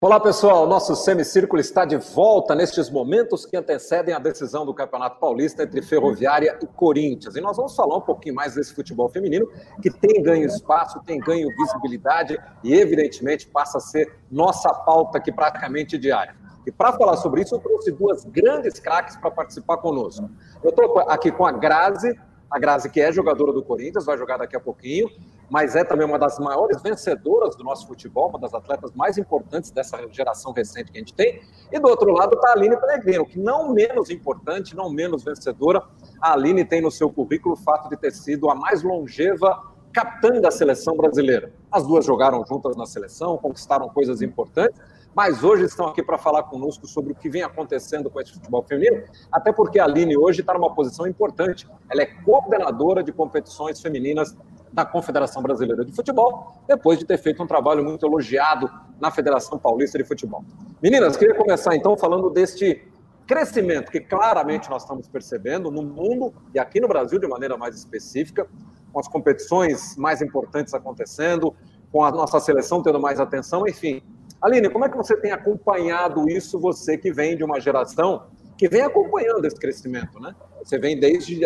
Olá pessoal, nosso semicírculo está de volta nestes momentos que antecedem a decisão do Campeonato Paulista entre Ferroviária e Corinthians. E nós vamos falar um pouquinho mais desse futebol feminino que tem ganho espaço, tem ganho visibilidade e, evidentemente, passa a ser nossa pauta aqui praticamente diária. E para falar sobre isso, eu trouxe duas grandes craques para participar conosco. Eu estou aqui com a Grazi, a Grazi, que é jogadora do Corinthians, vai jogar daqui a pouquinho, mas é também uma das maiores vencedoras do nosso futebol, uma das atletas mais importantes dessa geração recente que a gente tem. E do outro lado está a Aline Pellegrino, que não menos importante, não menos vencedora, a Aline tem no seu currículo o fato de ter sido a mais longeva capitã da seleção brasileira. As duas jogaram juntas na seleção, conquistaram coisas importantes, mas hoje estão aqui para falar conosco sobre o que vem acontecendo com esse futebol feminino, até porque a Aline hoje está numa posição importante. Ela é coordenadora de competições femininas da Confederação Brasileira de Futebol, depois de ter feito um trabalho muito elogiado na Federação Paulista de Futebol. Meninas, queria começar então falando deste crescimento que claramente nós estamos percebendo no mundo e aqui no Brasil de maneira mais específica, com as competições mais importantes acontecendo, com a nossa seleção tendo mais atenção, enfim, Aline, como é que você tem acompanhado isso, você que vem de uma geração que vem acompanhando esse crescimento, né? Você vem desde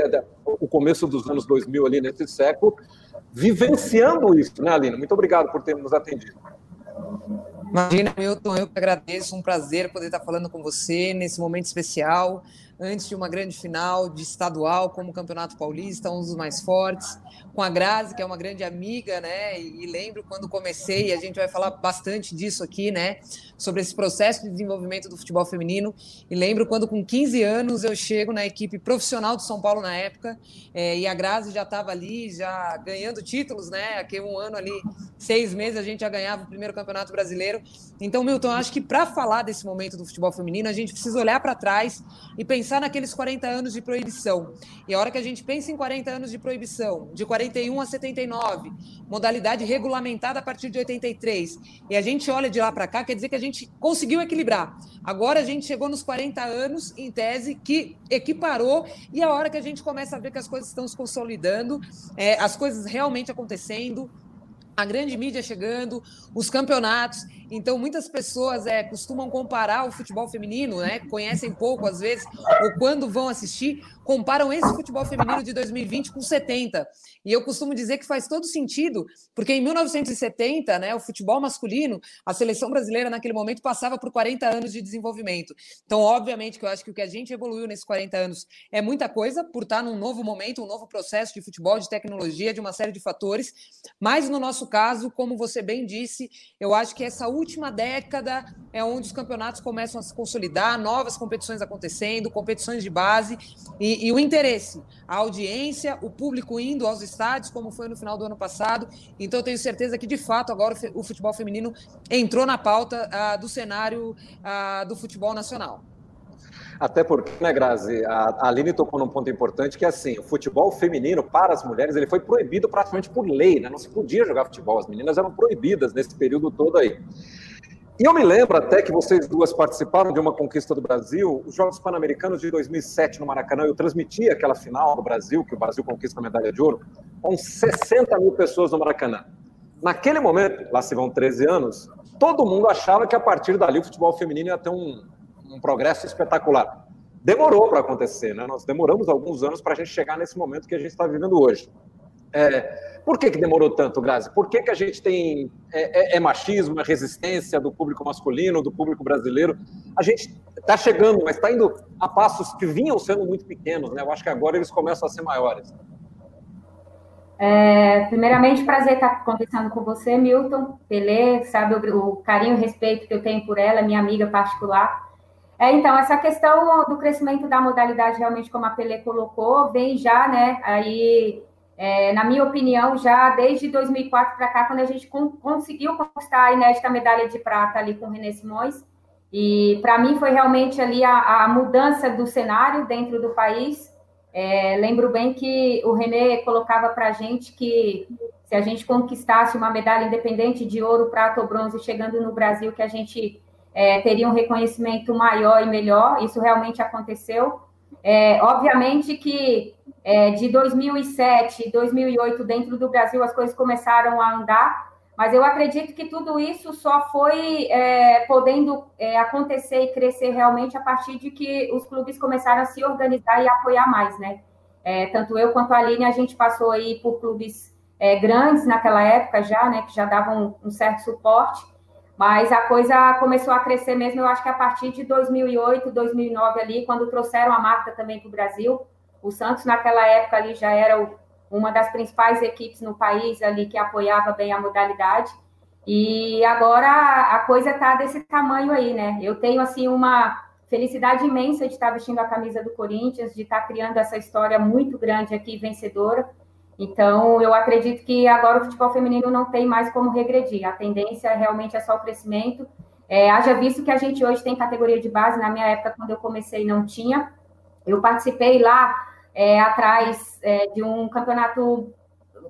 o começo dos anos 2000 ali nesse século, vivenciando isso, né, Aline? Muito obrigado por ter nos atendido. Imagina, Milton, eu que agradeço, um prazer poder estar falando com você nesse momento especial antes de uma grande final de estadual como o Campeonato Paulista, um dos mais fortes, com a Grazi, que é uma grande amiga, né? E, lembro quando comecei, e a gente vai falar bastante disso aqui, né? Sobre esse processo de desenvolvimento do futebol feminino. E lembro quando, com 15 anos, eu chego na equipe profissional de São Paulo na época, é, e a Grazi já estava ali, já ganhando títulos, né? Aqui um ano ali, seis meses, a gente já ganhava o primeiro campeonato brasileiro. Então, Milton, acho que para falar desse momento do futebol feminino, a gente precisa olhar para trás e pensar pensar naqueles 40 anos de proibição. E a hora que a gente pensa em 40 anos de proibição, de 41 a 79, modalidade regulamentada a partir de 83, e a gente olha de lá para cá, quer dizer que a gente conseguiu equilibrar. Agora a gente chegou nos 40 anos, em tese, que equiparou, e a hora que a gente começa a ver que as coisas estão se consolidando, é, as coisas realmente acontecendo, a grande mídia chegando, os campeonatos. Então, muitas pessoas é, costumam comparar o futebol feminino, né? Conhecem pouco, às vezes, ou quando vão assistir, comparam esse futebol feminino de 2020 com 70. E eu costumo dizer que faz todo sentido, porque em 1970, né, o futebol masculino, a seleção brasileira naquele momento passava por 40 anos de desenvolvimento. Então, obviamente que eu acho que o que a gente evoluiu nesses 40 anos é muita coisa, por estar num novo momento, um novo processo de futebol, de tecnologia, de uma série de fatores. Mas no nosso caso, como você bem disse, eu acho que essa última década é onde os campeonatos começam a se consolidar, novas competições acontecendo, competições de base e, e o interesse, a audiência, o público indo aos estádios, como foi no final do ano passado. Então, eu tenho certeza que, de fato, agora o futebol feminino entrou na pauta uh, do cenário uh, do futebol nacional. Até porque, né, Grazi, a Aline tocou num ponto importante que é assim, o futebol feminino para as mulheres ele foi proibido praticamente por lei, né? Não se podia jogar futebol, as meninas eram proibidas nesse período todo aí. E eu me lembro até que vocês duas participaram de uma conquista do Brasil, os Jogos Pan-Americanos de 2007 no Maracanã. Eu transmiti aquela final do Brasil, que o Brasil conquista a medalha de ouro, com 60 mil pessoas no Maracanã. Naquele momento, lá se vão 13 anos, todo mundo achava que a partir dali o futebol feminino ia ter um, um progresso espetacular. Demorou para acontecer, né? Nós demoramos alguns anos para a gente chegar nesse momento que a gente está vivendo hoje. É, por que, que demorou tanto, Grazi? Por que, que a gente tem é, é, é, machismo, é resistência do público masculino, do público brasileiro? A gente está chegando, mas está indo a passos que vinham sendo muito pequenos, né? Eu acho que agora eles começam a ser maiores. É, primeiramente, prazer estar conversando com você, Milton. Pelé, sabe o, o carinho e respeito que eu tenho por ela, minha amiga particular. É, então, essa questão do crescimento da modalidade, realmente, como a Pelé colocou, vem já, né, aí é, na minha opinião, já desde 2004 para cá, quando a gente con conseguiu conquistar a inédita medalha de prata ali com o René Simões, e para mim foi realmente ali a, a, mudança do cenário dentro do país. É, lembro bem que o René colocava para a gente que se a gente conquistasse uma medalha independente de ouro, prata ou bronze chegando no Brasil, que a gente é, teria um reconhecimento maior e melhor. Isso realmente aconteceu. É, obviamente que é, de 2007, 2008, dentro do Brasil, as coisas começaram a andar, Mas eu acredito que tudo isso só foi é, podendo é, acontecer e crescer realmente a partir de que os clubes começaram a se organizar e apoiar mais, né? É, tanto eu quanto a Aline, a gente passou aí por clubes é, grandes naquela época já, né? Que já davam um, um certo suporte. Mas a coisa começou a crescer mesmo, eu acho que a partir de 2008, 2009 ali, quando trouxeram a marca também para o Brasil. O Santos, naquela época ali, já era o uma das principais equipes no país ali que apoiava bem a modalidade. E agora a coisa está desse tamanho aí, né? Eu tenho assim uma felicidade imensa de estar vestindo a camisa do Corinthians, de estar criando essa história muito grande aqui, vencedora. Então, eu acredito que agora o futebol feminino não tem mais como regredir. A tendência realmente é só o crescimento. É, haja visto que a gente hoje tem categoria de base, na minha época, quando eu comecei, não tinha. Eu participei lá é, atrás é, de um campeonato,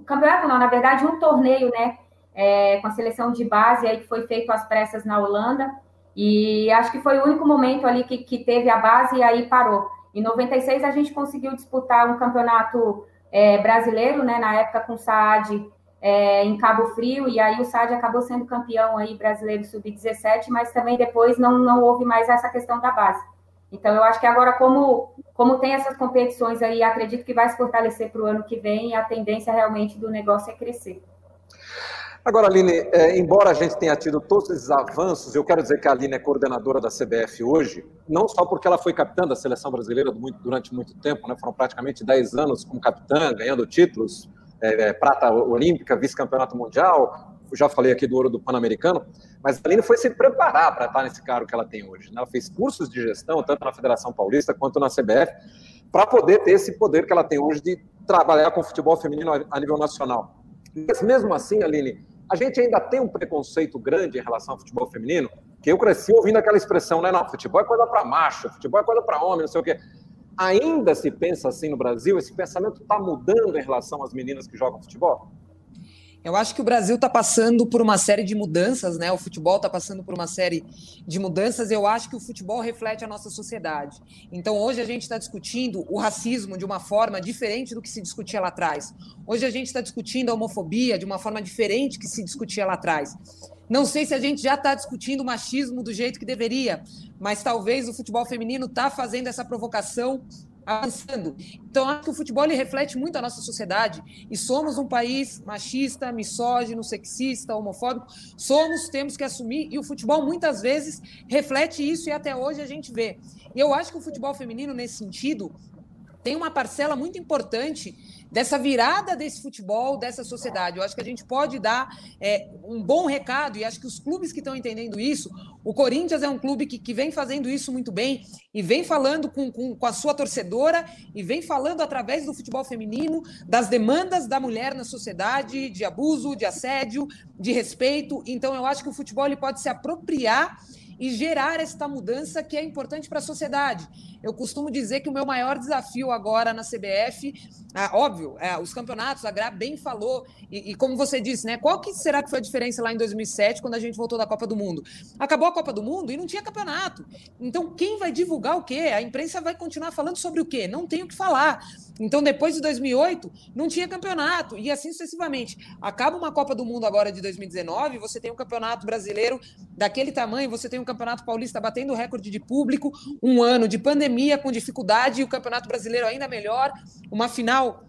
campeonato não, na verdade, um torneio, né, é, com a seleção de base aí que foi feito às pressas na Holanda, e acho que foi o único momento ali que, que teve a base e aí parou. Em 96 a gente conseguiu disputar um campeonato é, brasileiro, né, na época com o Saad é, em Cabo Frio, e aí o Saad acabou sendo campeão aí brasileiro sub-17, mas também depois não, não houve mais essa questão da base. Então, eu acho que agora, como, como tem essas competições aí, acredito que vai se fortalecer para o ano que vem e a tendência realmente do negócio é crescer. Agora, Aline, é, embora a gente tenha tido todos esses avanços, eu quero dizer que a Aline é coordenadora da CBF hoje, não só porque ela foi capitã da seleção brasileira durante muito tempo, né, foram praticamente 10 anos como capitã, ganhando títulos, é, é, prata olímpica, vice-campeonato mundial, já falei aqui do ouro do Pan-Americano, mas a Aline foi se preparar para estar nesse cargo que ela tem hoje. Né? Ela fez cursos de gestão, tanto na Federação Paulista quanto na CBF, para poder ter esse poder que ela tem hoje de trabalhar com futebol feminino a nível nacional. Mas mesmo assim, Aline, a gente ainda tem um preconceito grande em relação ao futebol feminino, que eu cresci ouvindo aquela expressão, né? Não, futebol é coisa para macho, futebol é coisa para homem, não sei o quê. Ainda se pensa assim no Brasil? Esse pensamento está mudando em relação às meninas que jogam futebol? Eu acho que o Brasil está passando por uma série de mudanças, né? O futebol está passando por uma série de mudanças. Eu acho que o futebol reflete a nossa sociedade. Então, hoje a gente está discutindo o racismo de uma forma diferente do que se discutia lá atrás. Hoje a gente está discutindo a homofobia de uma forma diferente que se discutia lá atrás. Não sei se a gente já está discutindo o machismo do jeito que deveria, mas talvez o futebol feminino está fazendo essa provocação avançando. Então, acho que o futebol reflete muito a nossa sociedade e somos um país machista, misógino, sexista, homofóbico. Somos, temos que assumir e o futebol muitas vezes reflete isso e até hoje a gente vê. E eu acho que o futebol feminino, nesse sentido, tem uma parcela muito importante dessa virada desse futebol, dessa sociedade. Eu acho que a gente pode dar é, um bom recado, e acho que os clubes que estão entendendo isso, o Corinthians é um clube que, que vem fazendo isso muito bem, e vem falando com, com, com a sua torcedora, e vem falando através do futebol feminino, das demandas da mulher na sociedade, de abuso, de assédio, de respeito. Então, eu acho que o futebol ele pode se apropriar e gerar esta mudança que é importante para a sociedade. Eu costumo dizer que o meu maior desafio agora na CBF, ah, óbvio, é, os campeonatos, a Gra bem falou, e, e, como você disse, né, qual que será que foi a diferença lá em 2007, quando a gente voltou da Copa do Mundo? Acabou a Copa do Mundo e não tinha campeonato. Então, quem vai divulgar o quê? A imprensa vai continuar falando sobre o quê? Não tem o que falar. Então, depois de 2008, não tinha campeonato, e assim sucessivamente. Acaba uma Copa do Mundo agora de 2019, você tem um campeonato brasileiro daquele tamanho, você tem um campeonato paulista batendo recorde de público, um ano de pandemia com dificuldade, e o campeonato brasileiro ainda melhor, uma final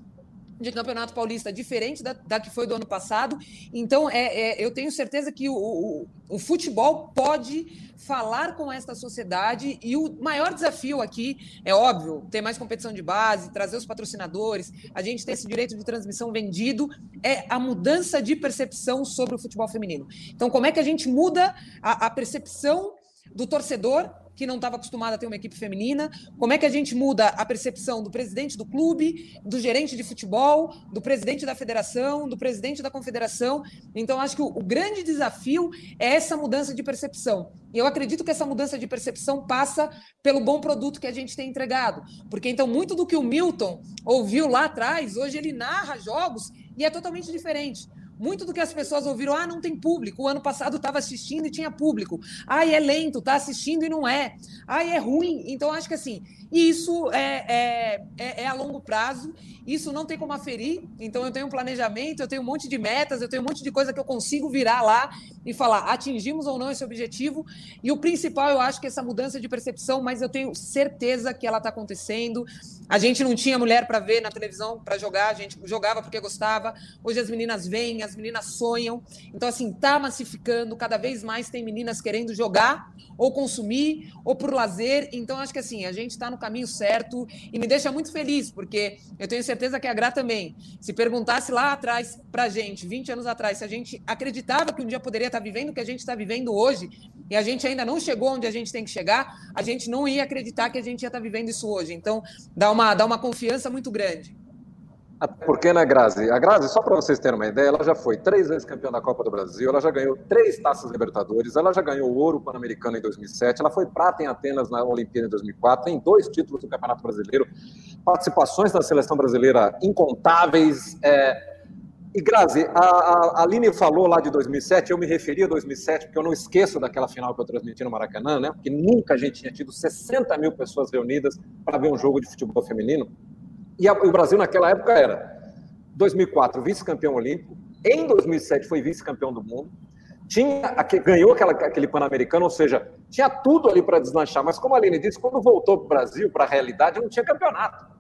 de Campeonato Paulista diferente da, da, que foi do ano passado. Então, é, é eu tenho certeza que o, o, o, futebol pode falar com esta sociedade e o maior desafio aqui é óbvio, ter mais competição de base, trazer os patrocinadores, a gente ter esse direito de transmissão vendido, é a mudança de percepção sobre o futebol feminino. Então, como é que a gente muda a, a percepção do torcedor que não estava acostumado a ter uma equipe feminina? Como é que a gente muda a percepção do presidente do clube, do gerente de futebol, do presidente da federação, do presidente da confederação? Então, acho que o, o grande desafio é essa mudança de percepção. E eu acredito que essa mudança de percepção passa pelo bom produto que a gente tem entregado. Porque então, muito do que o Milton ouviu lá atrás, hoje ele narra jogos e é totalmente diferente Muito do que as pessoas ouviram, ah, não tem público. O ano passado estava assistindo e tinha público. Ah, é lento, está assistindo e não é. Ah, é ruim. Então, acho que assim, isso é, é, é, é, a longo prazo, isso não tem como aferir. Então, eu tenho um planejamento, eu tenho um monte de metas, eu tenho um monte de coisa que eu consigo virar lá e falar, atingimos ou não esse objetivo. E o principal, eu acho que é essa mudança de percepção, mas eu tenho certeza que ela está acontecendo. A gente não tinha mulher para ver na televisão, para jogar, a gente jogava porque gostava. Hoje as meninas vêm, as meninas sonham. Então, assim, está massificando, cada vez mais tem meninas querendo jogar, ou consumir, ou por lazer. Então, acho que assim, a gente está no caminho certo e me deixa muito feliz, porque eu tenho certeza que a Gra também. Se perguntasse lá atrás para a gente, 20 anos atrás, se a gente acreditava que um dia poderia estar tá vivendo o que a gente está vivendo hoje, e a gente ainda não chegou onde a gente tem que chegar, a gente não ia acreditar que a gente ia estar tá vivendo isso hoje. Então, dá uma, dá uma confiança muito grande. Porque, né, Grazi? A Grazi, só para vocês terem uma ideia, ela já foi três vezes campeã da Copa do Brasil, ela já ganhou três taças Libertadores, ela já ganhou ouro pan-americano em 2007, ela foi prata em Atenas na Olimpíada em 2004, tem dois títulos do Campeonato Brasileiro, participações na seleção brasileira incontáveis. É... E, Grazi, a, a, Aline falou lá de 2007, eu me referi a 2007 porque eu não esqueço daquela final que eu transmiti no Maracanã, né? Porque nunca a gente tinha tido 60 mil pessoas reunidas para ver um jogo de futebol feminino. E a, o Brasil naquela época era 2004 vice-campeão olímpico, em 2007 foi vice-campeão do mundo, tinha ganhou aquela, aquele Pan-Americano, ou seja, tinha tudo ali para deslanchar. Mas como a Aline disse, quando voltou para o Brasil, para a realidade, não tinha campeonato.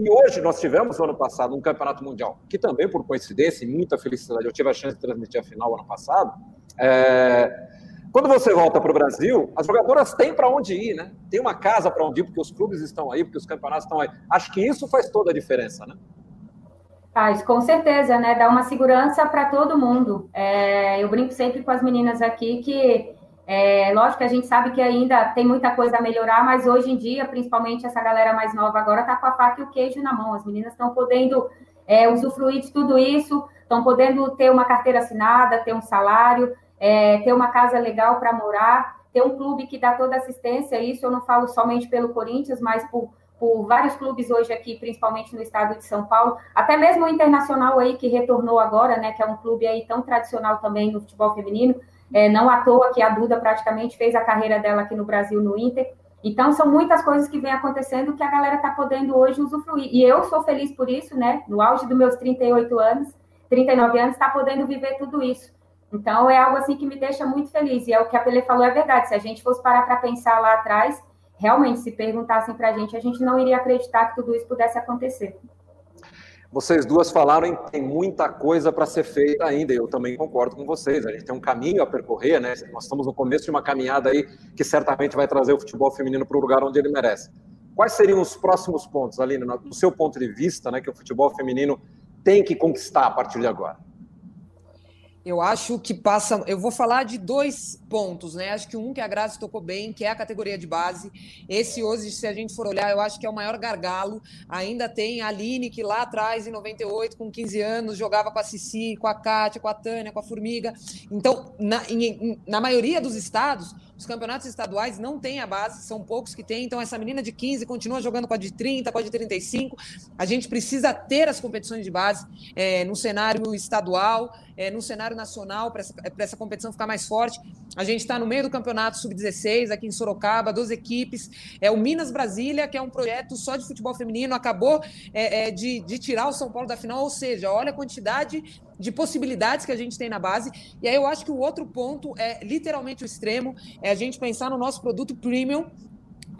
E hoje nós tivemos no ano passado um campeonato mundial, que também, por coincidência e muita felicidade, eu tive a chance de transmitir a final ano passado. É... Quando você volta para o Brasil, as jogadoras têm para onde ir, né? Tem uma casa para onde ir, porque os clubes estão aí, porque os campeonatos estão aí. Acho que isso faz toda a diferença, né? Faz, com certeza, né? Dá uma segurança para todo mundo. É, eu brinco sempre com as meninas aqui que, é, lógico que a gente sabe que ainda tem muita coisa a melhorar, mas hoje em dia, principalmente essa galera mais nova agora, está com a faca e o queijo na mão. As meninas estão podendo é, usufruir de tudo isso, estão podendo ter uma carteira assinada, ter um salário é, ter uma casa legal para morar, ter um clube que dá toda assistência. Isso eu não falo somente pelo Corinthians, mas por, por vários clubes hoje aqui, principalmente no estado de São Paulo, até mesmo o Internacional aí que retornou agora, né, que é um clube aí tão tradicional também no futebol feminino. É, não à toa que a Duda praticamente fez a carreira dela aqui no Brasil no Inter. Então, são muitas coisas que vem acontecendo que a galera está podendo hoje usufruir. E eu sou feliz por isso, né? No auge dos meus 38 anos, 39 anos, está podendo viver tudo isso. Então, é algo assim que me deixa muito feliz. E é o que a Pele falou, é verdade. Se a gente fosse parar para pensar lá atrás, realmente, se perguntassem para a gente, a gente não iria acreditar que tudo isso pudesse acontecer. Vocês duas falaram em tem muita coisa para ser feita ainda, eu também concordo com vocês. A gente tem um caminho a percorrer, né? Nós estamos no começo de uma caminhada aí que certamente vai trazer o futebol feminino para o lugar onde ele merece. Quais seriam os próximos pontos, Aline, do seu ponto de vista, né, que o futebol feminino tem que conquistar a partir de agora? Eu acho que passa. Eu vou falar de dois pontos, né? Acho que um que a Grazi tocou bem, que é a categoria de base. Esse hoje, se a gente for olhar, eu acho que é o maior gargalo. Ainda tem a Aline, que lá atrás, em 98, com 15 anos, jogava com a Cici, com a Kátia, com a Tânia, com a Formiga. Então, na, em, na maioria dos estados, os campeonatos estaduais não têm a base, são poucos que têm. Então, essa menina de 15 continua jogando com a de 30, com a de 35. A gente precisa ter as competições de base é, no cenário estadual, é, no cenário nacional, para essa, essa competição ficar mais forte. A gente está no meio do campeonato sub-16, aqui em Sorocaba, 12 equipes. É o Minas Brasília, que é um projeto só de futebol feminino, acabou é, é, de, de tirar o São Paulo da final. Ou seja, olha a quantidade de possibilidades que a gente tem na base. E aí eu acho que o outro ponto é literalmente o extremo, é a gente pensar no nosso produto premium,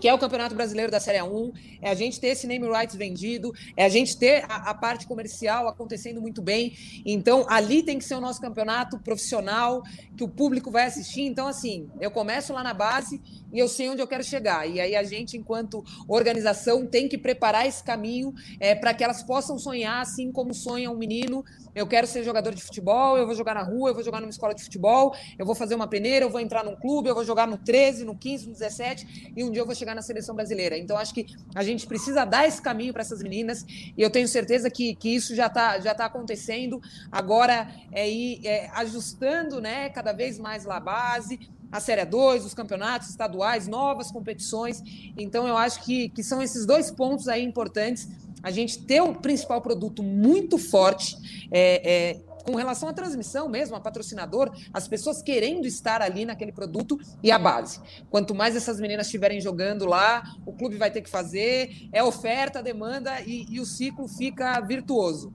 que é o Campeonato Brasileiro da Série A1, é a gente ter esse name rights vendido, é a gente ter a, a, parte comercial acontecendo muito bem. Então, ali tem que ser o nosso campeonato profissional, que o público vai assistir. Então, assim, eu começo lá na base e eu sei onde eu quero chegar. E aí a gente, enquanto organização, tem que preparar esse caminho é, para que elas possam sonhar assim como sonha um menino. Eu quero ser jogador de futebol, eu vou jogar na rua, eu vou jogar numa escola de futebol, eu vou fazer uma peneira, eu vou entrar num clube, eu vou jogar no 13, no 15, no 17 e um dia eu vou chegar na seleção brasileira. Então acho que a gente precisa dar esse caminho para essas meninas e eu tenho certeza que, que isso já está já tá acontecendo. Agora é ir é, ajustando né, cada vez mais lá a base a Série 2, os campeonatos estaduais, novas competições. Então, eu acho que, que são esses dois pontos aí importantes. A gente ter o principal produto muito forte, é, é, com relação à transmissão mesmo, a patrocinador, as pessoas querendo estar ali naquele produto e a base. Quanto mais essas meninas estiverem jogando lá, o clube vai ter que fazer, é oferta, demanda e, e o ciclo fica virtuoso.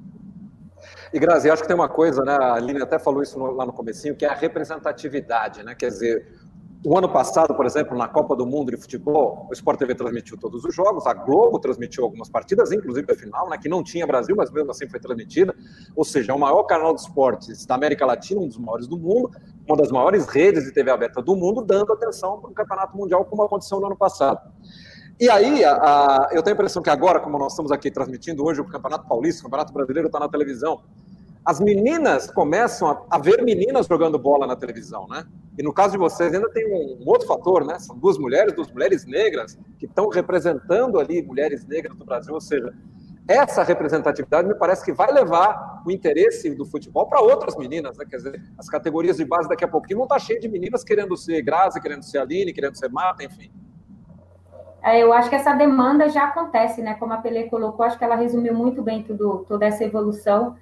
E Grazi, acho que tem uma coisa, né? A Aline até falou isso lá no comecinho, que é a representatividade, né? Quer dizer, o ano passado, por exemplo, na Copa do Mundo de Futebol, o Sport TV transmitiu todos os jogos, a Globo transmitiu algumas partidas, inclusive a final, né, que não tinha Brasil, mas mesmo assim foi transmitida. Ou seja, é o maior canal de esportes da América Latina, um dos maiores do mundo, uma das maiores redes de TV aberta do mundo, dando atenção para o Campeonato Mundial, como aconteceu no ano passado. E aí, a, a, eu tenho a impressão que agora, como nós estamos aqui transmitindo hoje o Campeonato Paulista, o Campeonato Brasileiro está na televisão, as meninas começam a, a, ver meninas jogando bola na televisão, né? E no caso de vocês ainda tem um, um outro fator, né? São duas mulheres, duas mulheres negras que estão representando ali mulheres negras do Brasil, ou seja, essa representatividade me parece que vai levar o interesse do futebol para outras meninas, né? Quer dizer, as categorias de base daqui a pouquinho vão estar cheias de meninas querendo ser Grazi, querendo ser Aline, querendo ser Marta, enfim. É, eu acho que essa demanda já acontece, né? Como a Pelé colocou, acho que ela resumiu muito bem tudo, toda essa evolução.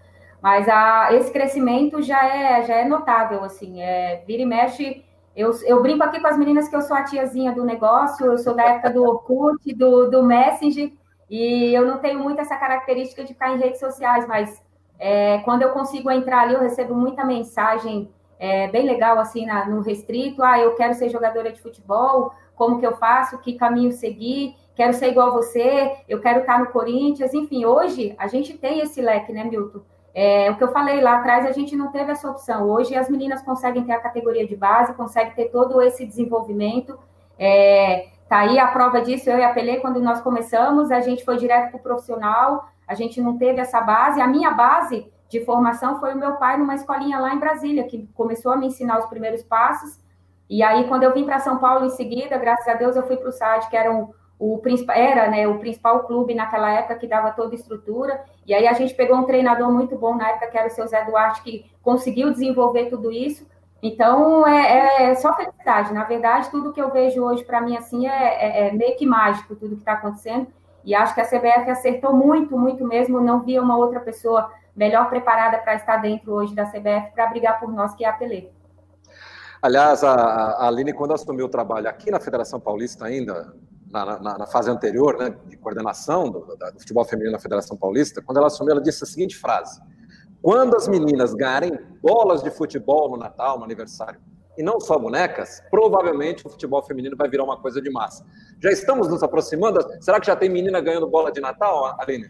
Mas a, esse crescimento já é, já é notável, assim, é, vira e mexe. Eu, eu brinco aqui com as meninas que eu sou a tiazinha do negócio, eu sou da época do Orkut, do, do Messenger, e eu não tenho muito essa característica de ficar em redes sociais, mas é, quando eu consigo entrar ali, eu recebo muita mensagem é, bem legal, assim, na, no restrito, ah, eu quero ser jogadora de futebol, como que eu faço, que caminho seguir, quero ser igual você, eu quero estar no Corinthians, enfim, hoje a gente tem esse leque, né, Milton? É, o que eu falei lá atrás, a gente não teve essa opção. Hoje as meninas conseguem ter a categoria de base, conseguem ter todo esse desenvolvimento. É, tá aí a prova disso, eu e a Pelé, quando nós começamos, a gente foi direto para o profissional, a gente não teve essa base. A minha base de formação foi o meu pai numa escolinha lá em Brasília, que começou a me ensinar os primeiros passos. E aí, quando eu vim para São Paulo em seguida, graças a Deus, eu fui para o SAD, que era um, o principal era né, o principal clube naquela época que dava toda estrutura. E aí a gente pegou um treinador muito bom na época, que era o seu Zé Duarte, que conseguiu desenvolver tudo isso. Então é, é só felicidade. Na verdade, tudo que eu vejo hoje para mim assim é, é, é, meio que mágico tudo que está acontecendo. E acho que a CBF acertou muito, muito mesmo. Não via uma outra pessoa melhor preparada para estar dentro hoje da CBF para brigar por nós, que é a Pelé. Aliás, a, a Aline, quando assumiu o trabalho aqui na Federação Paulista ainda, na, na, na, fase anterior, né, de coordenação do, do, futebol feminino na Federação Paulista, quando ela assumiu, ela disse a seguinte frase: Quando as meninas ganharem bolas de futebol no Natal, no aniversário, e não só bonecas, provavelmente o futebol feminino vai virar uma coisa de massa. Já estamos nos aproximando? Será que já tem menina ganhando bola de Natal, Aline?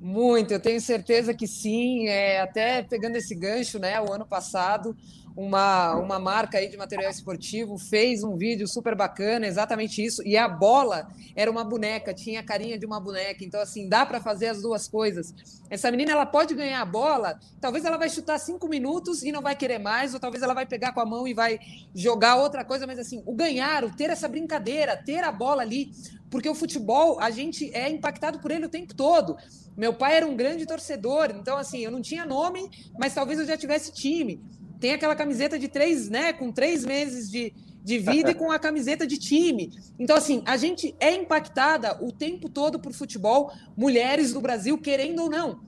Muito, eu tenho certeza que sim. É, até pegando esse gancho, né? O ano passado uma, uma marca aí de material esportivo, fez um vídeo super bacana, exatamente isso. E a bola era uma boneca, tinha a carinha de uma boneca. Então, assim, dá para fazer as duas coisas. Essa menina, ela pode ganhar a bola, talvez ela vai chutar cinco minutos e não vai querer mais, ou talvez ela vai pegar com a mão e vai jogar outra coisa, mas assim, o ganhar, o ter essa brincadeira, ter a bola ali, porque o futebol, a gente é impactado por ele o tempo todo. Meu pai era um grande torcedor, então assim, eu não tinha nome, mas talvez eu já tivesse time tem aquela camiseta de três, né? Com três meses de, de vida e com a camiseta de time. Então, assim, a gente é impactada o tempo todo por futebol, mulheres do Brasil, querendo ou não.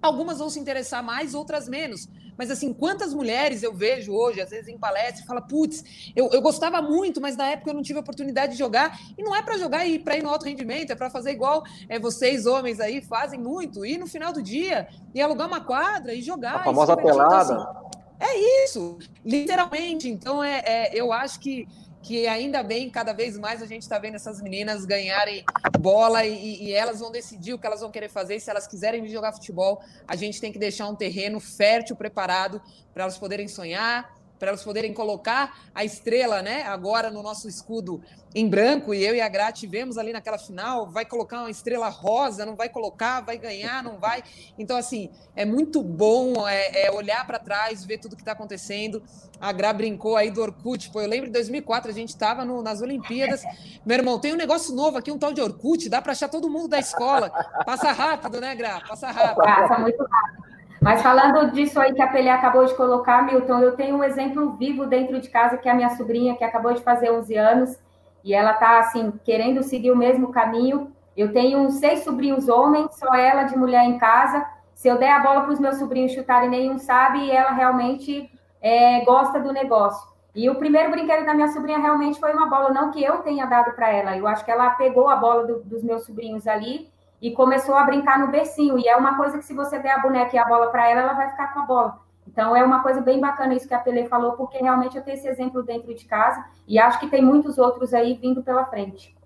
Algumas vão se interessar mais, outras menos. Mas, assim, quantas mulheres eu vejo hoje, às vezes em palestra, e fala, putz, eu, eu gostava muito, mas na época eu não tive a oportunidade de jogar. E não é para jogar e para ir no alto rendimento, é para fazer igual é, vocês, homens aí, fazem muito. Ir no final do dia e alugar uma quadra e jogar. A famosa pelada. Então, assim, é isso, literalmente. Então, é, é, eu acho que, que ainda bem, cada vez mais a gente está vendo essas meninas ganharem bola e, e, elas vão decidir o que elas vão querer fazer. Se elas quiserem jogar futebol, a gente tem que deixar um terreno fértil, preparado para elas poderem sonhar, para elas poderem colocar a estrela, né? Agora no nosso escudo em branco, e eu e a Gra tivemos ali naquela final, vai colocar uma estrela rosa, não vai colocar, vai ganhar, não vai. Então, assim, é muito bom é, é olhar para trás, ver tudo que está acontecendo. A Gra brincou aí do Orkut, pô, eu lembro de 2004, a gente estava nas Olimpíadas. Meu irmão, tem um negócio novo aqui, um tal de Orkut, dá para achar todo mundo da escola. Passa rápido, né, Gra? Passa rápido. Passa muito rápido. Mas falando disso aí que a Pelé acabou de colocar, Milton, eu tenho um exemplo vivo dentro de casa, que é a minha sobrinha, que acabou de fazer 11 anos, e ela está, assim, querendo seguir o mesmo caminho. Eu tenho seis sobrinhos homens, só ela de mulher em casa, Se eu der a bola para os meus sobrinhos chutarem, nenhum sabe, e ela realmente é, gosta do negócio. E o primeiro brinquedo da minha sobrinha realmente foi uma bola, não que eu tenha dado para ela. Eu acho que ela pegou a bola do, dos meus sobrinhos ali e começou a brincar no bercinho. E é uma coisa que se você der a boneca e a bola para ela, ela vai ficar com a bola. Então é uma coisa bem bacana isso que a Pelé falou, porque realmente eu tenho esse exemplo dentro de casa e acho que tem muitos outros aí vindo pela frente.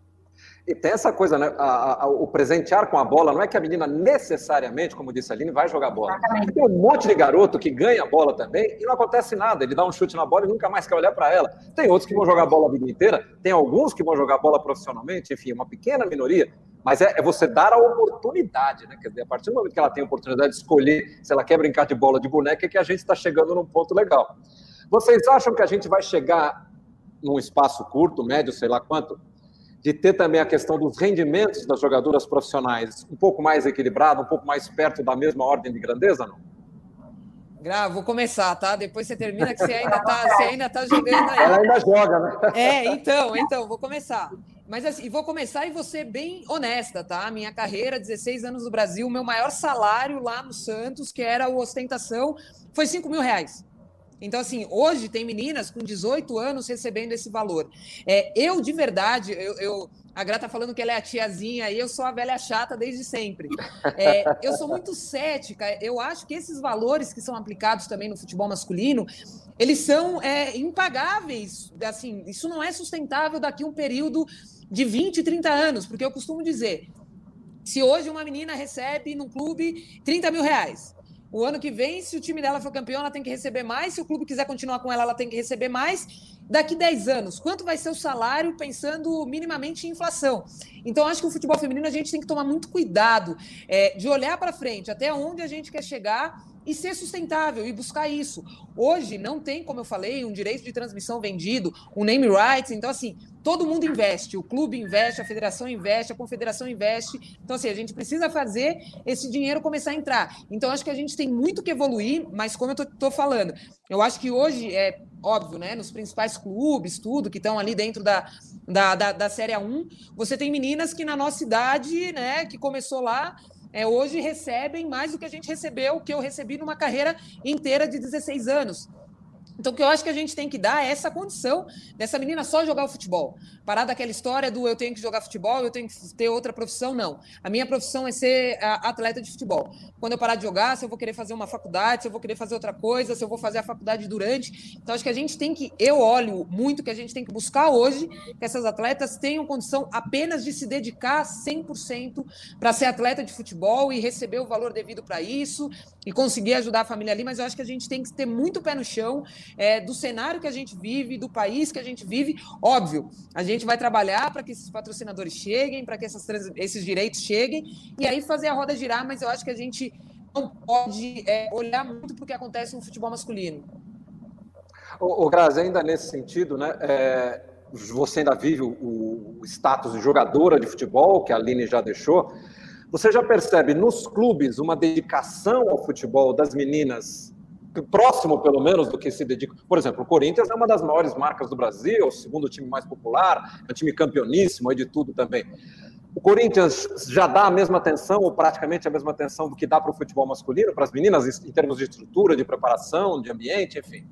E tem essa coisa, né? A, a, o presentear com a bola não é que a menina necessariamente, como disse a Aline, vai jogar bola. Exatamente. Tem um monte de garoto que ganha a bola também e não acontece nada. Ele dá um chute na bola e nunca mais quer olhar para ela. Tem outros que vão jogar bola a vida inteira, tem alguns que vão jogar bola profissionalmente, enfim, uma pequena minoria. Mas é, é você dar a oportunidade, né? Quer dizer, a partir do momento que ela tem a oportunidade de escolher se ela quer brincar de bola de boneca, é que a gente está chegando num ponto legal. Vocês acham que a gente vai chegar num espaço curto, médio, sei lá quanto, de ter também a questão dos rendimentos das jogadoras profissionais um pouco mais equilibrado, um pouco mais perto da mesma ordem de grandeza, não? Gra, vou começar, tá? Depois você termina que você ainda tá, você ainda tá jogando aí. Ela ainda joga, né? É, então, então, vou começar. Mas assim, vou começar e vou ser bem honesta, tá? Minha carreira, 16 anos no Brasil, meu maior salário lá no Santos, que era o ostentação, foi 5 mil reais. Então, assim, hoje tem meninas com 18 anos recebendo esse valor. É, eu, de verdade, eu, eu a Gra tá falando que ela é a tiazinha e eu sou a velha chata desde sempre. É, eu sou muito cética. Eu acho que esses valores que são aplicados também no futebol masculino, eles são é, impagáveis. Assim, isso não é sustentável daqui a um período de 20, 30 anos, porque eu costumo dizer, se hoje uma menina recebe num clube 30 mil reais, o ano que vem, se o time dela for campeão, ela tem que receber mais. Se o clube quiser continuar com ela, ela tem que receber mais. Daqui 10 anos, quanto vai ser o salário pensando minimamente em inflação? Então, acho que o futebol feminino a gente tem que tomar muito cuidado é, de olhar para frente, até onde a gente quer chegar e ser sustentável e buscar isso. Hoje não tem, como eu falei, um direito de transmissão vendido, um name rights. Então, assim, todo mundo investe, o clube investe, a federação investe, a confederação investe. Então, assim, a gente precisa fazer esse dinheiro começar a entrar. Então, acho que a gente tem muito que evoluir, mas como eu estou falando, eu acho que hoje é óbvio, né? Nos principais clubes, tudo, que estão ali dentro da, da, da, da Série 1, você tem meninas que na nossa idade, né, que começou lá, é, hoje recebem mais do que a gente recebeu, que eu recebi numa carreira inteira de 16 anos. Então, o que eu acho que a gente tem que dar é essa condição dessa menina só jogar o futebol. Parar daquela história do eu tenho que jogar futebol, eu tenho que ter outra profissão, não. A minha profissão é ser atleta de futebol. Quando eu parar de jogar, se eu vou querer fazer uma faculdade, se eu vou querer fazer outra coisa, se eu vou fazer a faculdade durante. Então, acho que a gente tem que, eu olho muito que a gente tem que buscar hoje que essas atletas tenham condição apenas de se dedicar 100% para ser atleta de futebol e receber o valor devido para isso e conseguir ajudar a família ali. Mas eu acho que a gente tem que ter muito pé no chão é, do cenário que a gente vive, do país que a gente vive. Óbvio, a gente vai trabalhar para que esses patrocinadores cheguem, para que essas, esses direitos cheguem, e aí fazer a roda girar, mas eu acho que a gente não pode é, olhar muito para o que acontece no futebol masculino. O, Grazi, ainda nesse sentido, né? É, você ainda vive o, o status de jogadora de futebol, que a Aline já deixou. Você já percebe nos clubes uma dedicação ao futebol das meninas próximo, pelo menos, do que se dedica. Por exemplo, o Corinthians é uma das maiores marcas do Brasil, o segundo time mais popular, é um time campeoníssimo, é de tudo também. O Corinthians já dá a mesma atenção, ou praticamente a mesma atenção do que dá para o futebol masculino, para as meninas, em termos de estrutura, de preparação, de ambiente, enfim?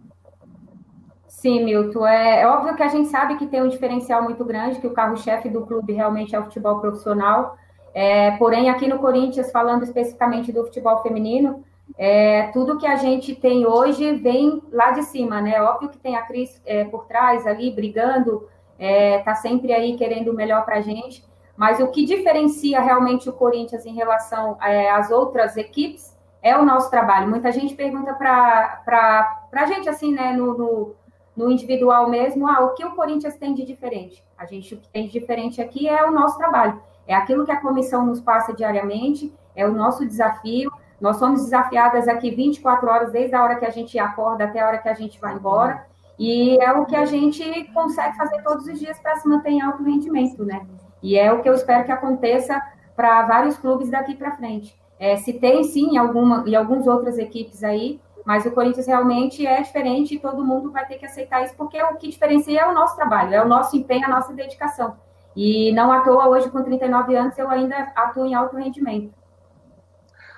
Sim, Milton. É, é óbvio que a gente sabe que tem um diferencial muito grande, que o carro-chefe do clube realmente é o futebol profissional. É, porém, aqui no Corinthians, falando especificamente do futebol feminino, é, tudo que a gente tem hoje vem lá de cima, né? Óbvio que tem a Cris é, por trás ali, brigando, é, tá sempre aí querendo o melhor para a gente, mas o que diferencia realmente o Corinthians em relação é, às outras equipes é o nosso trabalho. Muita gente pergunta para a gente, assim, né, no, no, no, individual mesmo, ah, o que o Corinthians tem de diferente? A gente, o que tem de diferente aqui é o nosso trabalho, é aquilo que a comissão nos passa diariamente, é o nosso desafio, nós somos desafiadas aqui 24 horas, desde a hora que a gente acorda até a hora que a gente vai embora, e é o que a gente consegue fazer todos os dias para se manter em alto rendimento, né? E é o que eu espero que aconteça para vários clubes daqui para frente. É, se tem, sim, alguma, e algumas outras equipes aí, mas o Corinthians realmente é diferente e todo mundo vai ter que aceitar isso, porque o que diferencia é o nosso trabalho, é o nosso empenho, a nossa dedicação. E não à toa, hoje, com 39 anos, eu ainda atuo em alto rendimento.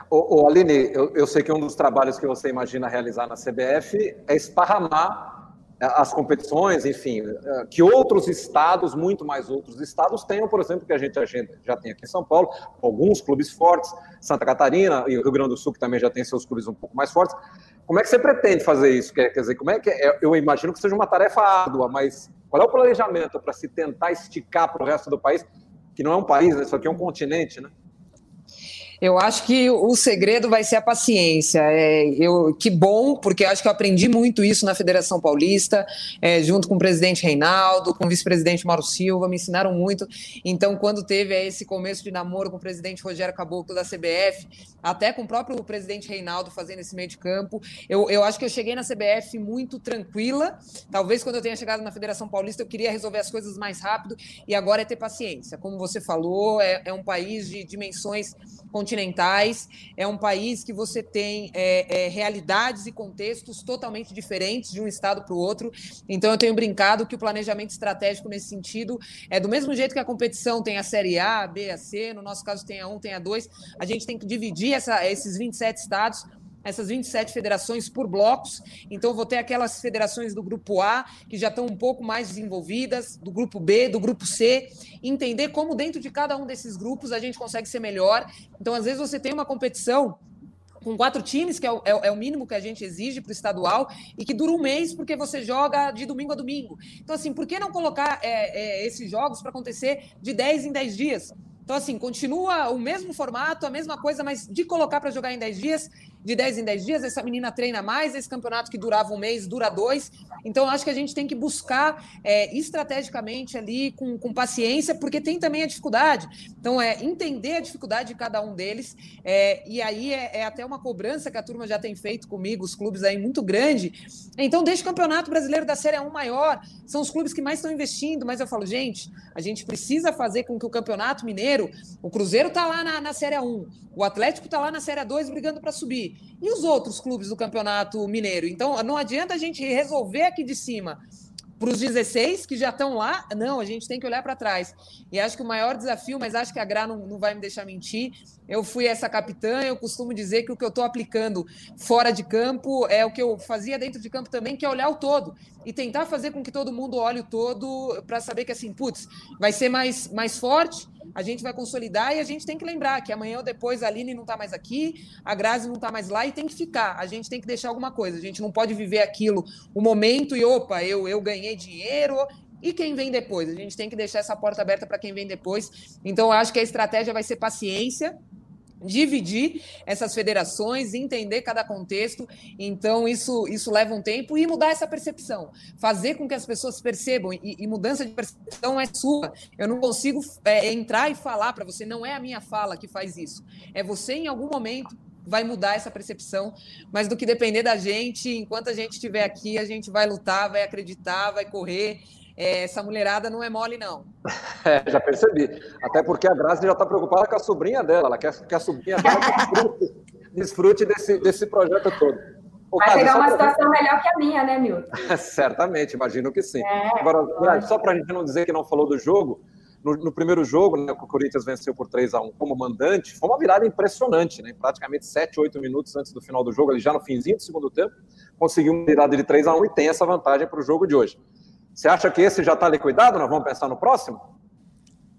Ô, ô Aline, eu, eu, sei que um dos trabalhos que você imagina realizar na CBF é esparramar é, as competições, enfim, é, que outros estados, muito mais outros estados, tenham, por exemplo, que a gente, já tem aqui em São Paulo, alguns clubes fortes, Santa Catarina e o Rio Grande do Sul, que também já tem seus clubes um pouco mais fortes. Como é que você pretende fazer isso? Quer dizer, como é que é? Eu imagino que seja uma tarefa árdua, mas qual é o planejamento para se tentar esticar para o resto do país, que não é um país, né? isso aqui é um continente, né? Eu acho que o segredo vai ser a paciência. É, eu, que bom, porque acho que eu aprendi muito isso na Federação Paulista, é, junto com o presidente Reinaldo, com o vice-presidente Mauro Silva, me ensinaram muito. Então, quando teve esse começo de namoro com o presidente Rogério Caboclo da CBF, até com o próprio presidente Reinaldo fazendo esse meio de campo, eu, eu acho que eu cheguei na CBF muito tranquila. Talvez quando eu tenha chegado na Federação Paulista, eu queria resolver as coisas mais rápido, e agora é ter paciência. Como você falou, é, é um país de dimensões continentais, é um país que você tem é, é, realidades e contextos totalmente diferentes de um estado para o outro. Então, eu tenho brincado que o planejamento estratégico nesse sentido é do mesmo jeito que a competição tem a Série A, B, a C, no nosso caso tem a 1, tem a 2, a gente tem que dividir essa, esses 27 estados essas 27 federações por blocos. Então, vou ter aquelas federações do grupo A, que já estão um pouco mais desenvolvidas, do grupo B, do grupo C, entender como dentro de cada um desses grupos a gente consegue ser melhor. Então, às vezes, você tem uma competição com quatro times, que é o, é, é o, mínimo que a gente exige para o estadual, e que dura um mês porque você joga de domingo a domingo. Então, assim, por que não colocar é, é, esses jogos para acontecer de 10 em 10 dias? Então, assim, continua o mesmo formato, a mesma coisa, mas de colocar para jogar em 10 dias, de 10 em 10 dias, essa menina treina mais, esse campeonato que durava um mês dura dois. Então, acho que a gente tem que buscar é, estrategicamente ali, com, com paciência, porque tem também a dificuldade. Então, é entender a dificuldade de cada um deles, é, e aí é, é, até uma cobrança que a turma já tem feito comigo, os clubes aí muito grande. Então, deixa o campeonato brasileiro da Série 1 maior, são os clubes que mais estão investindo, mas eu falo, gente, a gente precisa fazer com que o campeonato mineiro, o Cruzeiro está lá na, na Série 1, o Atlético está lá na Série 2 brigando para subir. E os outros clubes do Campeonato Mineiro? Então, não adianta a gente resolver aqui de cima para os 16 que já estão lá, não, a gente tem que olhar para trás. E acho que o maior desafio, mas acho que a Gra não, não vai me deixar mentir. Eu fui essa capitã, eu costumo dizer que o que eu estou aplicando fora de campo é o que eu fazia dentro de campo também, que é olhar o todo. E tentar fazer com que todo mundo olhe o todo para saber que assim, putz, vai ser mais, mais forte, a gente vai consolidar e a gente tem que lembrar que amanhã ou depois a Aline não está mais aqui, a Grazi não está mais lá e tem que ficar. A gente tem que deixar alguma coisa. A gente não pode viver aquilo, o momento e opa, eu, eu ganhei dinheiro. E quem vem depois? A gente tem que deixar essa porta aberta para quem vem depois. Então, eu acho que a estratégia vai ser paciência, dividir essas federações, entender cada contexto. Então, isso, isso leva um tempo e mudar essa percepção. Fazer com que as pessoas percebam. E, e mudança de percepção é sua. Eu não consigo é, entrar e falar para você, não é a minha fala que faz isso. É você, em algum momento, vai mudar essa percepção, mas do que depender da gente, enquanto a gente estiver aqui, a gente vai lutar, vai acreditar, vai correr essa mulherada não é mole, não. É, já percebi. Até porque a Grazi já está preocupada com a sobrinha dela. Ela quer que a sobrinha dela desfrute, desfrute desse, desse projeto todo. Vai pegar uma situação melhor que a minha, né, Milton? Certamente, imagino que sim. É, Agora, só para a gente não dizer que não falou do jogo, no, no primeiro jogo, né, o Corinthians venceu por 3 a 1 como mandante, foi uma virada impressionante, né? Praticamente 7, 8 minutos antes do final do jogo, ali já no finzinho do segundo tempo, conseguiu uma virada de 3 a 1 e tem essa vantagem para o jogo de hoje. Você acha que esse já está liquidado? Nós vamos pensar no próximo?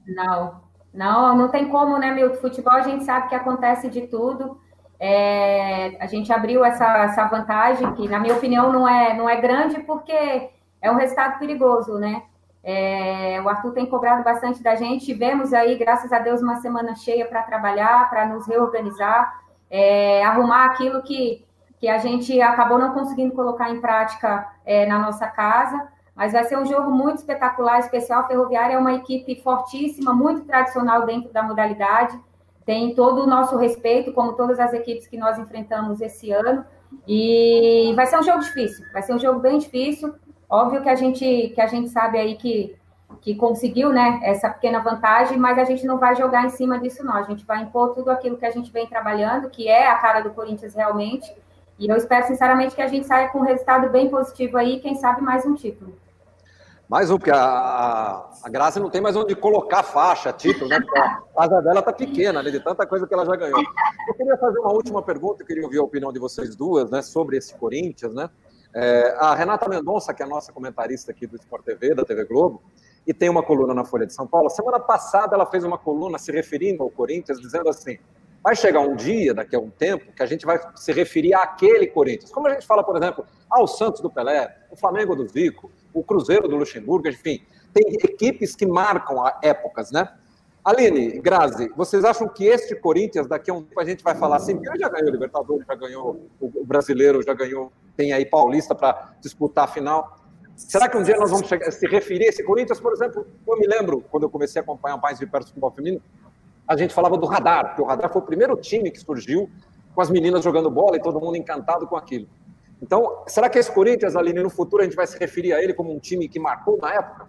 Não, não, não tem como, né, Milton? Futebol a gente sabe que acontece de tudo. É, a gente abriu essa, essa vantagem, que na minha opinião não é, não é grande, porque é um resultado perigoso, né? É, o Arthur tem cobrado bastante da gente. Tivemos aí, graças a Deus, uma semana cheia para trabalhar, para nos reorganizar, é, arrumar aquilo que, que a gente acabou não conseguindo colocar em prática é, na nossa casa. Mas vai ser um jogo muito espetacular, especial. Ferroviária é uma equipe fortíssima, muito tradicional dentro da modalidade. Tem todo o nosso respeito, como todas as equipes que nós enfrentamos esse ano. E vai ser um jogo difícil, vai ser um jogo bem difícil. Óbvio que a gente, que a gente sabe aí que, que conseguiu né, essa pequena vantagem, mas a gente não vai jogar em cima disso, não. A gente vai impor tudo aquilo que a gente vem trabalhando, que é a cara do Corinthians realmente. E eu espero, sinceramente, que a gente saia com um resultado bem positivo aí, quem sabe mais um título. Mais um, porque a, a Graça não tem mais onde colocar faixa, título, né? Porque a casa dela tá pequena, né? De tanta coisa que ela já ganhou. Eu queria fazer uma última pergunta, eu queria ouvir a opinião de vocês duas, né? Sobre esse Corinthians, né? É, a Renata Mendonça, que é a nossa comentarista aqui do Sport TV, da TV Globo, e tem uma coluna na Folha de São Paulo. Semana passada ela fez uma coluna se referindo ao Corinthians, dizendo assim: vai chegar um dia, daqui a um tempo, que a gente vai se referir àquele Corinthians. Como a gente fala, por exemplo, ao Santos do Pelé, o Flamengo do Zico, o Cruzeiro do Luxemburgo, enfim, tem equipes que marcam épocas, né? Aline, Grazi, vocês acham que este Corinthians, daqui a um tempo, a gente vai falar assim, ele já ganhou o Libertadores, já ganhou o Brasileiro, já ganhou, tem aí Paulista para disputar a final. Será que um dia nós vamos chegar, se referir a esse Corinthians, por exemplo? Eu me lembro, quando eu comecei a acompanhar mais de perto o futebol feminino, a gente falava do Radar, porque o Radar foi o primeiro time que surgiu com as meninas jogando bola e todo mundo encantado com aquilo. Então, será que esse Corinthians, Aline, no futuro a gente vai se referir a ele como um time que marcou na época?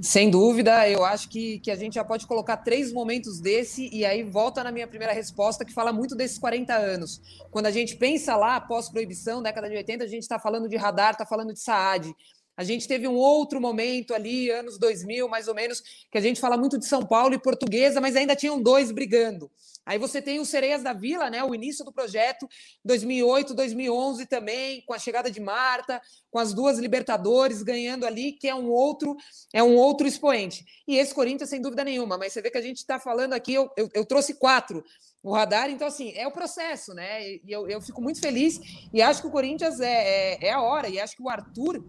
Sem dúvida, eu acho que, que a gente já pode colocar três momentos desse, e aí volta na minha primeira resposta, que fala muito desses 40 anos. Quando a gente pensa lá, pós-proibição, década de 80, a gente está falando de radar, está falando de Saad. A gente teve um outro momento ali, anos 2000, mais ou menos, que a gente fala muito de São Paulo e Portuguesa, mas ainda tinham dois brigando. Aí você tem os Sereias da Vila, né? O início do projeto, 2008, 2011 também, com a chegada de Marta, com as duas Libertadores ganhando ali, que é um outro, é um outro expoente. E esse Corinthians, sem dúvida nenhuma. Mas você vê que a gente está falando aqui, eu, eu, eu, trouxe quatro o radar, então assim é o processo, né? E eu, eu fico muito feliz e acho que o Corinthians é, é, é a hora. E acho que o Arthur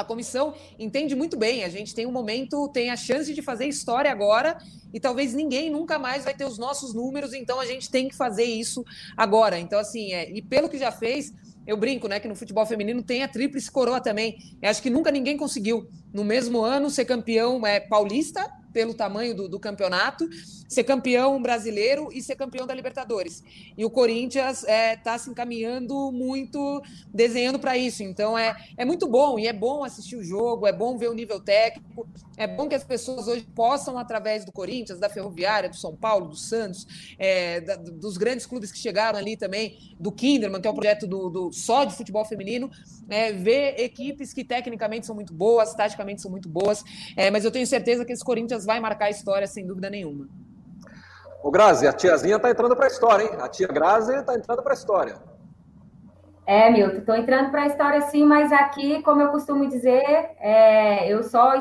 a comissão entende muito bem. A gente tem um momento, tem a chance de fazer história agora e talvez ninguém nunca mais vai ter os nossos números, então a gente tem que fazer isso agora. Então, assim, é, e pelo que já fez, eu brinco, né, que no futebol feminino tem a tríplice coroa também. Eu acho que nunca ninguém conseguiu, no mesmo ano, ser campeão é, paulista, pelo tamanho do, do, campeonato, ser campeão brasileiro e ser campeão da Libertadores. E o Corinthians está é, tá se encaminhando muito, desenhando para isso. Então é, é muito bom e é bom assistir o jogo, é bom ver o nível técnico, é bom que as pessoas hoje possam, através do Corinthians, da Ferroviária, do São Paulo, do Santos, é, da, dos grandes clubes que chegaram ali também, do Kinderman, que é um projeto do, do só de futebol feminino, é, ver equipes que tecnicamente são muito boas, taticamente são muito boas, é, mas eu tenho certeza que esse Corinthians vai marcar a história sem dúvida nenhuma. O Grazi, a tiazinha está entrando para a história, hein? A tia Grazi está entrando para a história. É, Milton, estou entrando para a história sim, mas aqui, como eu costumo dizer, é, eu só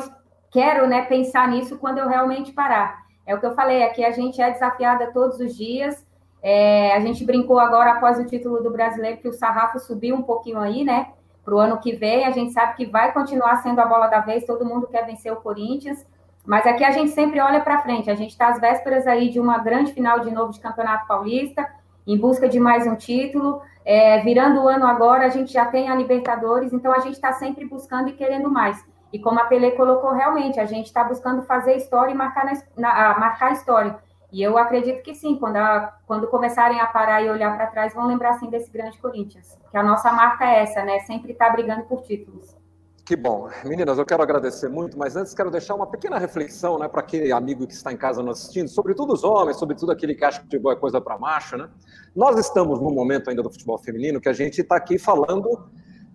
quero né, pensar nisso quando eu realmente parar. É o que eu falei, aqui a gente é desafiada todos os dias. É, a gente brincou agora após o título do brasileiro que o sarrafo subiu um pouquinho aí, né? Para o ano que vem, a gente sabe que vai continuar sendo a bola da vez, todo mundo quer vencer o Corinthians. Mas aqui a gente sempre olha para frente. A gente está às vésperas aí de uma grande final de novo de Campeonato Paulista, em busca de mais um título. É, virando o ano agora, a gente já tem a Libertadores, então a gente está sempre buscando e querendo mais. E como a Tele colocou realmente, a gente está buscando fazer história e marcar, na, na, marcar história. E eu acredito que sim, quando, a, quando começarem a parar e olhar para trás, vão lembrar sim desse grande Corinthians. Que a nossa marca é essa, né? Sempre está brigando por títulos. Que bom. Meninas, eu quero agradecer muito, mas antes quero deixar uma pequena reflexão né, para aquele amigo que está em casa nos assistindo, sobretudo os homens, sobretudo aquele que acha que futebol é coisa para macho. Né? Nós estamos num momento ainda do futebol feminino que a gente está aqui falando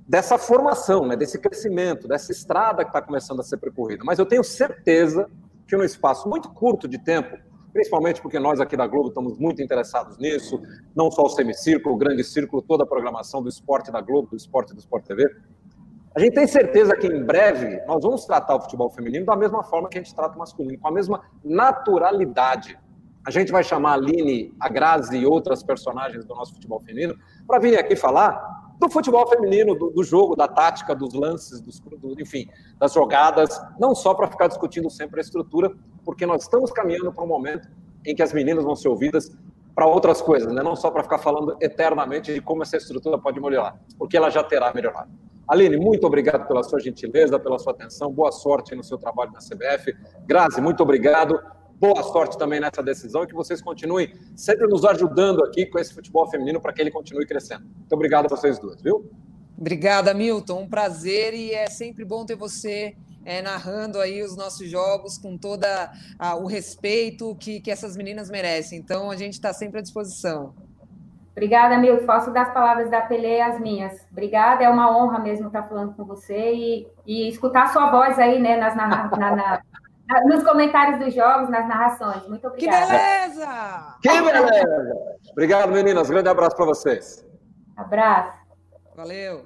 dessa formação, né, desse crescimento, dessa estrada que está começando a ser percorrida. Mas eu tenho certeza que num espaço muito curto de tempo, principalmente porque nós aqui da Globo estamos muito interessados nisso, não só o semicírculo, o grande círculo, toda a programação do esporte da Globo, do esporte do Sport TV, a gente tem certeza que em breve nós vamos tratar o futebol feminino da mesma forma que a gente trata o masculino, com a mesma naturalidade. A gente vai chamar a Aline, a Grazi e outras personagens do nosso futebol feminino para virem aqui falar do futebol feminino, do, do, jogo, da tática, dos lances, dos, do, enfim, das jogadas, não só para ficar discutindo sempre a estrutura, porque nós estamos caminhando para um momento em que as meninas vão ser ouvidas para outras coisas, né? não só para ficar falando eternamente de como essa estrutura pode melhorar, porque ela já terá melhorado. Aline, muito obrigado pela sua gentileza, pela sua atenção. Boa sorte no seu trabalho na CBF. Grazi, muito obrigado. Boa sorte também nessa decisão e que vocês continuem sempre nos ajudando aqui com esse futebol feminino para que ele continue crescendo. Muito obrigado a vocês duas, viu? Obrigada, Milton. Um prazer e é sempre bom ter você é, narrando aí os nossos jogos com todo o respeito que, que essas meninas merecem. Então, a gente está sempre à disposição. Obrigada, Milton. Faço das palavras da Pelé as minhas. Obrigada, é uma honra mesmo estar falando com você e, e escutar sua voz aí, né, nas, na, na, na, nos comentários dos jogos, nas narrações. Muito obrigada. Que beleza! Que beleza! Obrigado, meninas. Grande abraço para vocês. Abraço. Valeu.